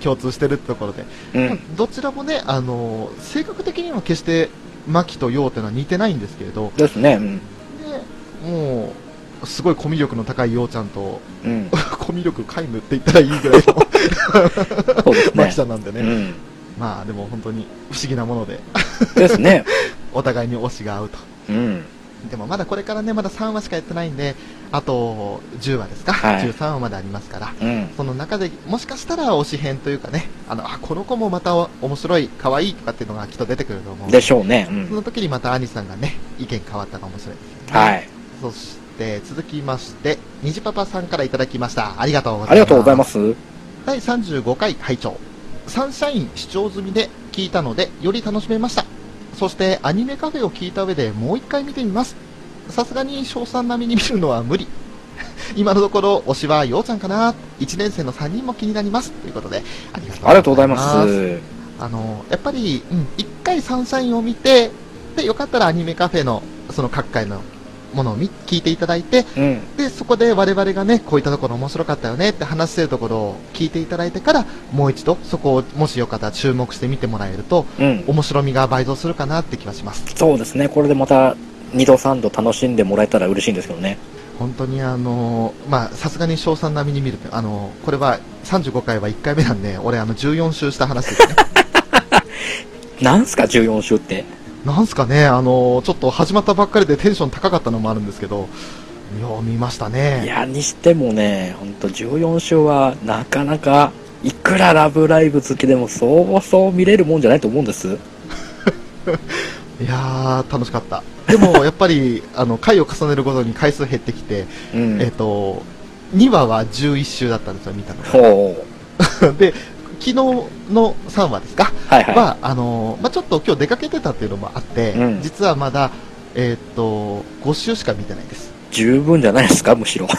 共通してるってところで、うん。どちらもね、あの、性格的には決して、マキとヨウってのは似てないんですけれど、ですね。うん。でもう、すごいコミュ力の高いヨウちゃんと、うん。コミュ力皆無って言ったらいいぐらいの そうですマねキ。さんなんでね、うん。まあでも本当に不思議なもので、ですね。お互いに推しが合うと。うん。でもまだこれからね、まだ3話しかやってないんで、あと10話ですか、はい13話までありますから、うん。その中でもしかしたら推し編というかね、あのあこの子もまた面白い、可愛いとかっていうのがきっと出てくると思うのでしょうね。うん。その時にまた兄さんがね、意見変わったかもしれないですよね。はい。そして続きまして、にじパパさんからいただきました。ありがとうございます。ありがとうございます。第35回拝聴サンシャイン視聴済みで聞いたのでより楽しめましたそしてアニメカフェを聞いた上でもう一回見てみますさすがに賞賛並みに見るのは無理 今のところ推しはようちゃんかな1年生の3人も気になりますということでありがとうございます。あのやっぱり、うん、1回サンシャインを見てで、よかったらアニメカフェの、その各回のものを見聞いていただいて、うん。で、そこで我々がね、こういったところ面白かったよねって話してるところを聞いていただいてから、もう一度、そこをもしよかったら注目して見てもらえると、うん。面白みが倍増するかなって気がします。そうですね。これでまた、二度三度楽しんでもらえたら嬉しいんですけどね。本当にあのーまあ、さすがに賞賛並みに見ると、あのーこれは35回は1回目なんで、俺あの14周した話ですね。なんすか、14週って？なんすかね、あのーちょっと始まったばっかりでテンション高かったのもあるんですけど、よう見ましたいね。や、にしてもね、ほんと14週は、なかなか、いくらラブライブ好きでも、そうそう見れるもんじゃないと思うんです。いやー、楽しかった。でも、やっぱり、あの、回を重ねるごとに回数減ってきて、うん。えっ、と、2話は11週だったんですよ、見たの。が。で、昨日の3話ですか？はいはい。は、あのーまあ、ちょっと今日出かけてたっていうのもあって、うん実はまだ、えっ、と、5週しか見てないです。十分じゃないですか、むしろ。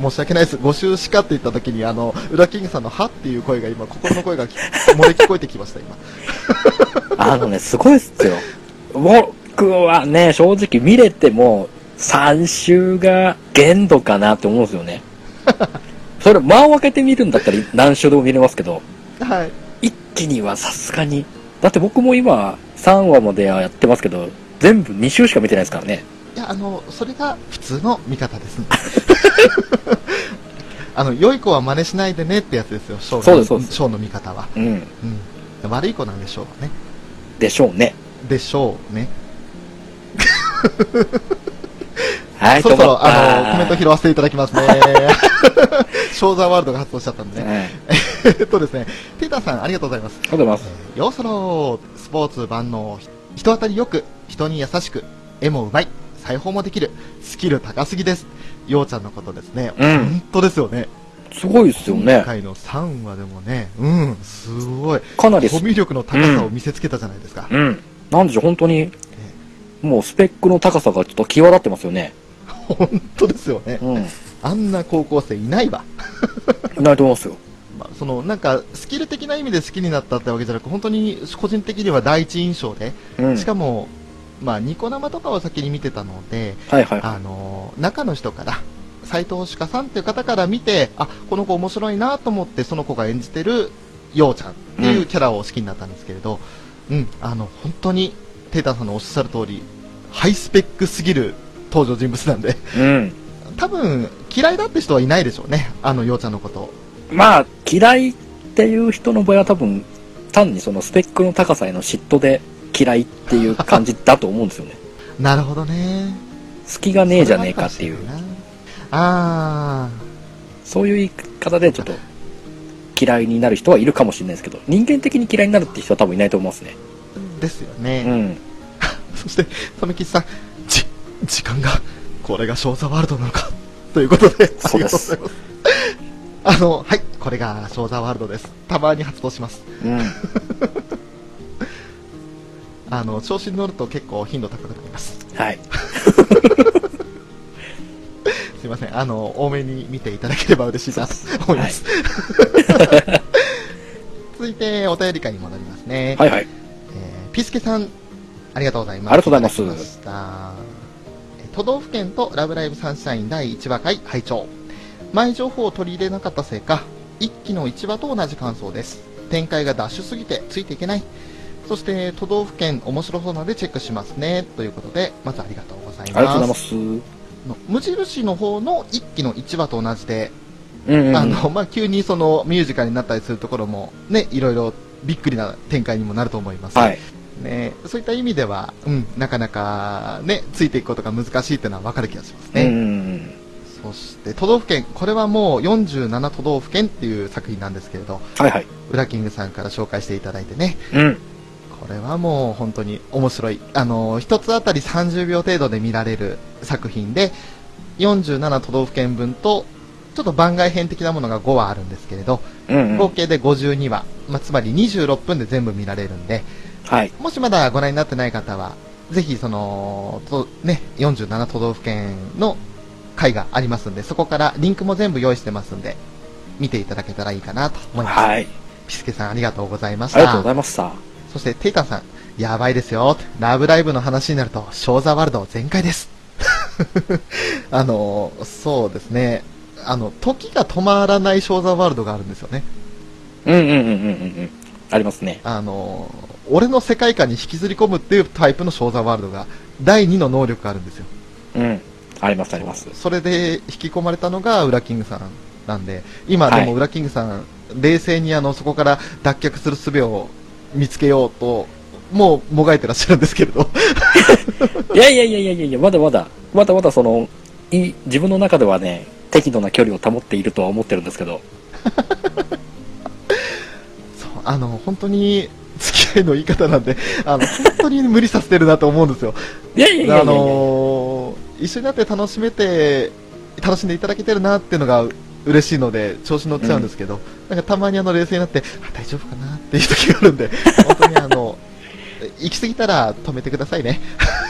申し訳ないです。5週しかって言った時に、あの、裏キングさんのはっていう声が今、心の声がき漏れ聞こえてきました、今。あのね、すごいっすよ。僕はね、正直見れても、3週が限度かなって思うんですよね。それ、間を空けて見るんだったら何週でも見れますけど、はい。一気にはさすがに。だって僕も今、3話まではやってますけど、全部2週しか見てないですからね。いや、あの、それが普通の見方です。あの、良い子は真似しないでねってやつですよ、ショーのそうですショーの見方は。うん。うん。悪い子なんでしょうね。でしょうね。でしょうね。はい、そろそろ、あの、コメント拾わせていただきますね。ショーザーワールドが発動しちゃったんでね。はい。えっとですね、テーターさん、ありがとうございます。ありがとうございます。えーヨーソロー、スポーツ万能、人当たりよく、人に優しく、絵もうまい、裁縫もできる、スキル高すぎです。ようちゃんのことですね。うん本当ですよね。すごいですよ今ね。回の3話でもね、うん、すごい。かなりコミュ力の高さを見せつけたじゃないですか。うん。なんでしょう、本当に、もうスペックの高さがちょっと際立ってますよね。本当ですよね。うん。あんな高校生いないわ。いないと思いますよ。まあ、そのなんかスキル的な意味で好きになったってわけじゃなく本当に個人的には第一印象で、うん。しかも、まあ、ニコ生とかを先に見てたので、はいはいはあの中の人から斎藤朱夏さんっていう方から見てあこの子面白いなと思ってその子が演じてるようちゃんっていうキャラを好きになったんですけれど、うんあの本当にテーターさんのおっしゃる通りハイスペックすぎる登場人物なんでい。うん。多分嫌いだって人はいないでしょうねあのようちゃんのことまあ、嫌いっていう人の場合は多分、単にそのスペックの高さへの嫉妬で嫌いっていう感じだと思うんですよね。なるほどね好きがねえじゃねえかっていうああそういう言い方でちょっと嫌いになる人はいるかもしれないですけど、人間的に嫌いになるって人は多分いないと思いますね。ーですよね、うん。そして、サメキチさん、じ、時間が、これがショーザワールドなのか？ということで、ありがとうございます。あの、はい、これがショーザワールドです。たまに発動します。うん。あの、調子に乗ると結構頻度高くなります。はい。すいません、あの、多めに見ていただければ嬉しいなと思います。続いて、お便り会に戻りますね。はいはい。えーピスケさん、ありがとうございます。ありがとうございますま都道府県とラブライブサンシャイン第1話回拝聴前情報を取り入れなかったせいか、一期の1話と同じ感想です。展開がダッシュすぎてついていけない。そして、都道府県面白そうなのでチェックしますね。ということで、まずありがとうございます。ありがとうございます。の無印の方の一期の1話と同じで、うんうん。あの、まあ、急にそのミュージカルになったりするところもね、いろいろびっくりな展開にもなると思います。はい。ね、そういった意味では、うん、なかなかね、ついていくことが難しいっていうのは分かる気がしますうんうね。んそして、都道府県、これはもう47都道府県っていう作品なんですけれど、はいはい。ウラキングさんから紹介していただいてね、うん。これはもう本当に面白い。あの、一つあたり30秒程度で見られる作品で、47都道府県分と、ちょっと番外編的なものが5話あるんですけれど、うんうん。合計で52話、まあ、つまり26分で全部見られるんで、はい。もしまだご覧になってない方は、ぜひその、とね、47都道府県の回がありますんで、そこからリンクも全部用意してますんで、見ていただけたらいいかなと思います。はい。ピスケさんありがとうございましありがとうござた。いました。そして、テイタンさん、やばいですよ。ラブライブの話になると、ショーザワールド全開です。あの、そうですね。あの、時が止まらないショーザワールドがあるんですよね。うんうんうんうんうんうん。ありますね。あの、俺の世界観に引きずり込むっていうタイプのショーザワールドが、第2の能力があるんですよ。うん。ありますあります。それで引き込まれたのがウラキングさんなんで、今はいでもウラキングさん、冷静にあの、そこから脱却する術を見つけようと、もうもがいてらっしゃるんですけれど。い やいやいやいやいやいや、まだまだ、まだまだその、い自分の中ではね、適度な距離を保っているとは思ってるんですけど。そう、あの、本当に、付き合いの言い方なんで、あの、本当に無理させてるなと思うんですよ。いやいやいやあのー一緒になって楽しめて、楽しんでいただけてるなっていうのが嬉しいので、調子乗っちゃうんですけど、なんかたまにあの冷静になって、あ大丈夫かなっていう時があるんで、本当にあの、行き過ぎたら止めてくださいね。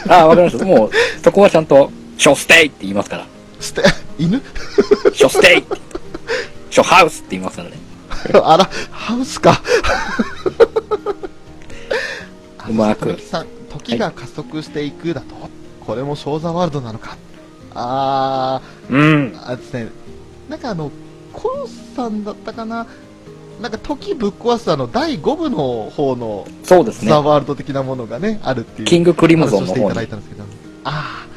ああ、わかりました。もう、そこはちゃんと、ショステイって言いますから。して、犬？ショステイショハウスって言いますからね。あら、ハウスか。うまく時が加速していくだと、これもショーザワールドなのか？あうん。ー、あですね、なんかあの、コロさんだったかな、なんか時ぶっ壊すあの、第5部の方のそうですねザ・。ワールド的なものがね、あるっていう。キングクリムゾンの方に。ただいたんですけど、ああ、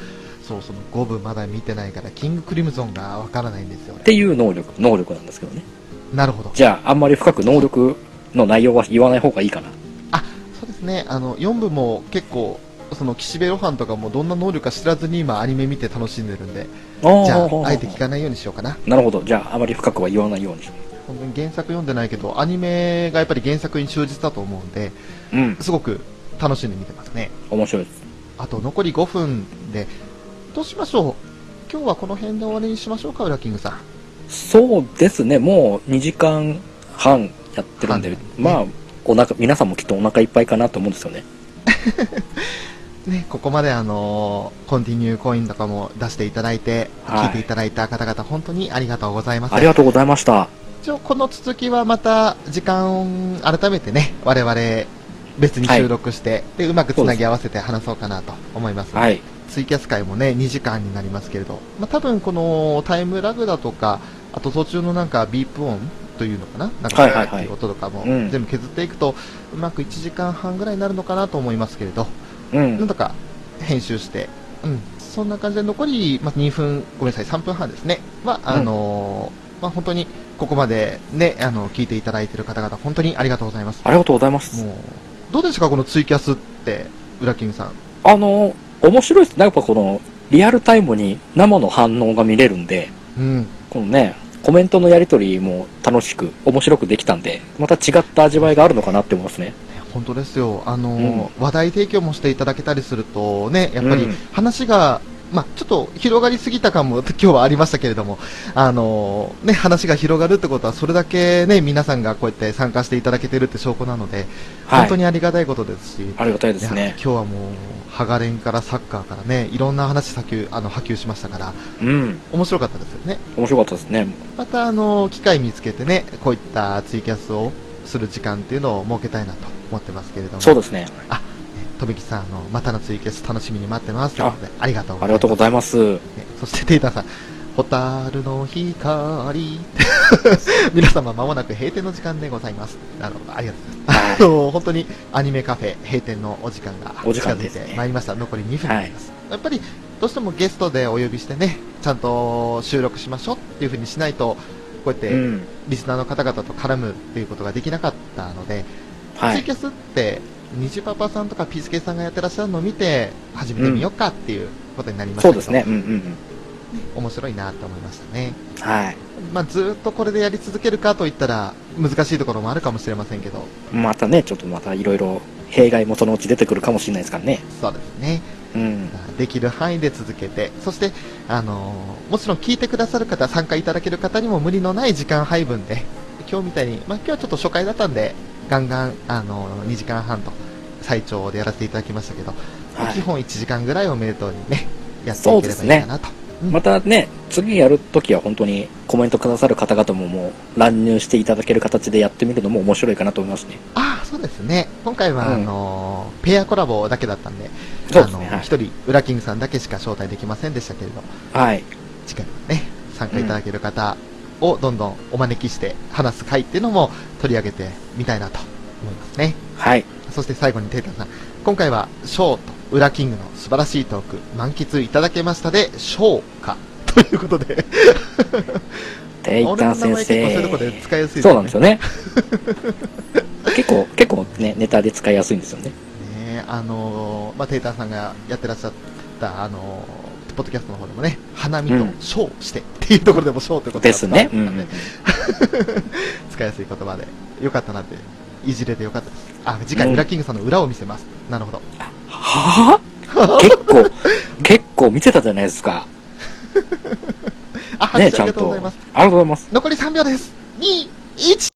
そう、その5部まだ見てないから、キングクリムゾンがわからないんですよね。っていう能力、能力なんですけどね。なるほど。じゃあ、あんまり深く能力の内容は言わない方がいいかな。ね、あの、4部も結構、その岸辺露伴とかもどんな能力か知らずに今アニメ見て楽しんでるんで、じゃあ、あえて聞かないようにしようかな。なるほど。じゃあ、あまり深くは言わないようにし本当に原作読んでないけど、アニメがやっぱり原作に忠実だと思うんで、うん。すごく楽しんで見てますね。面白いです。あと残り5分で、どうしましょう？今日はこの辺で終わりにしましょうか、ウラキングさん。そうですね。もう2時間半やってるんで、半まあ、お腹、皆さんもきっとお腹いっぱいかなと思うんですよね。ね、ここまであのーコンティニューコインとかも出していただいて、はい聞いていただいた方々、本当にありがとうございます。ありがとうございました。一応この続きはまた時間を改めてね、我々別に収録して、で、うまくつなぎ合わせて話そうかなと思います。はい。ツイキャス会もね、2時間になりますけれど、まあ、多分このタイムラグだとか、あと途中のなんかビープ音というのかな？なんか、はいはいはいっていう音とかもうん全部削っていくと、うまく1時間半ぐらいになるのかなと思いますけれど、うん。なんとか編集して、うん、そんな感じで残り、まあ、2分、ごめんなさい、3分半ですね。は、あのーまあ、本当に、ここまでね、あの、聞いていただいている方々、本当にありがとうございます。ありがとうございます。もう、どうですか、このツイキャスって、ウラキングさん。あの、面白いですね。やっぱこの、リアルタイムに生の反応が見れるんで、うん。このね、コメントのやり取りも楽しく、面白くできたんで、また違った味わいがあるのかなって思いますね。本当ですよ。あのー話題提供もしていただけたりするとね、やっぱりうん話が、まあ、ちょっと広がりすぎた感も今日はありましたけれども、あのーね、話が広がるってことは、それだけね、皆さんがこうやって参加していただけてるって証拠なので、はい。本当にありがたいことですし、ありがたいですね。今日はもう、ハガレンからサッカーからね、いろんな話波及、あの、波及しましたから、うん。面白かったですよね。面白かったですね。また、あの、機会見つけてね、こういったツイキャスをする時間っていうのを設けたいなと思ってますけれども。そうですね。とびきさん、あの、またのツイキャス楽しみに待ってます。ということで、ありがとうございます。ありがとうございます。ねそして、テイターさん、ホタルの光。皆様、まもなく閉店の時間でございます。あの、ありがとうございます。あの、本当にアニメカフェ閉店のお時間が近づいてまいりました。残り2分になります。やっぱり、どうしてもゲストでお呼びしてね、ちゃんと収録しましょうっていう風にしないと、こうやって、うん。リスナーの方々と絡むっていうことができなかったので、はい。ツイキャスって、虹パパさんとかピースケさんがやってらっしゃるのを見て、始めてみようかっていうことになりましたけど、そうですね。うんうん面白いなと思いましたね。うん。はい。まあ、ずーっとこれでやり続けるかといったら、難しいところもあるかもしれませんけど、またね、ちょっとまたいろいろ弊害もそのうち出てくるかもしれないですからね。そうですね。うん。できる範囲で続けて、そして、あのーもちろん聞いてくださる方、参加いただける方にも無理のない時間配分で、今日みたいに、まあ、今日はちょっと初回だったんで、ガンガン、あのー2時間半と、最長でやらせていただきましたけど、はい基本1時間ぐらいをめでとうにね、やっていければいいかなと。うんまたね、次やるときは本当にコメントくださる方々ももう乱入していただける形でやってみるのも面白いかなと思いますね。ああ、そそうですね。今回は、うんあのーペアコラボだけだったんで、そうですねはい人、ウラキングさんだけしか招待できませんでしたけれど、はい。次回はね、参加いただける方をどんどんお招きして話す会っていうのも取り上げてみたいなと思いますね。はい。そして最後にテイタさん、今回はショーとウラキングの素晴らしいトーク満喫いただけましたでしょうか？ということで、結構そういうとこで生。使いやすいそうなんですよね。ね。結構、結構ね、ネタで使いやすいんですよね。ねあのーまあ、テイタさんがやってらっしゃった、あのーポッドキャストの方でもね、花見とうんショーしてっていうところでもショーということですね。うん 使いやすい言葉で、よかったなって、いじれてよかったです。あ、次回、うんウラキングさんの裏を見せます。なるほど。はぁ結構、結構見てたじゃないですか。あ、拍ね、手ありちゃんと。ありがとうございます。がとうございます。残り3秒です。2、1。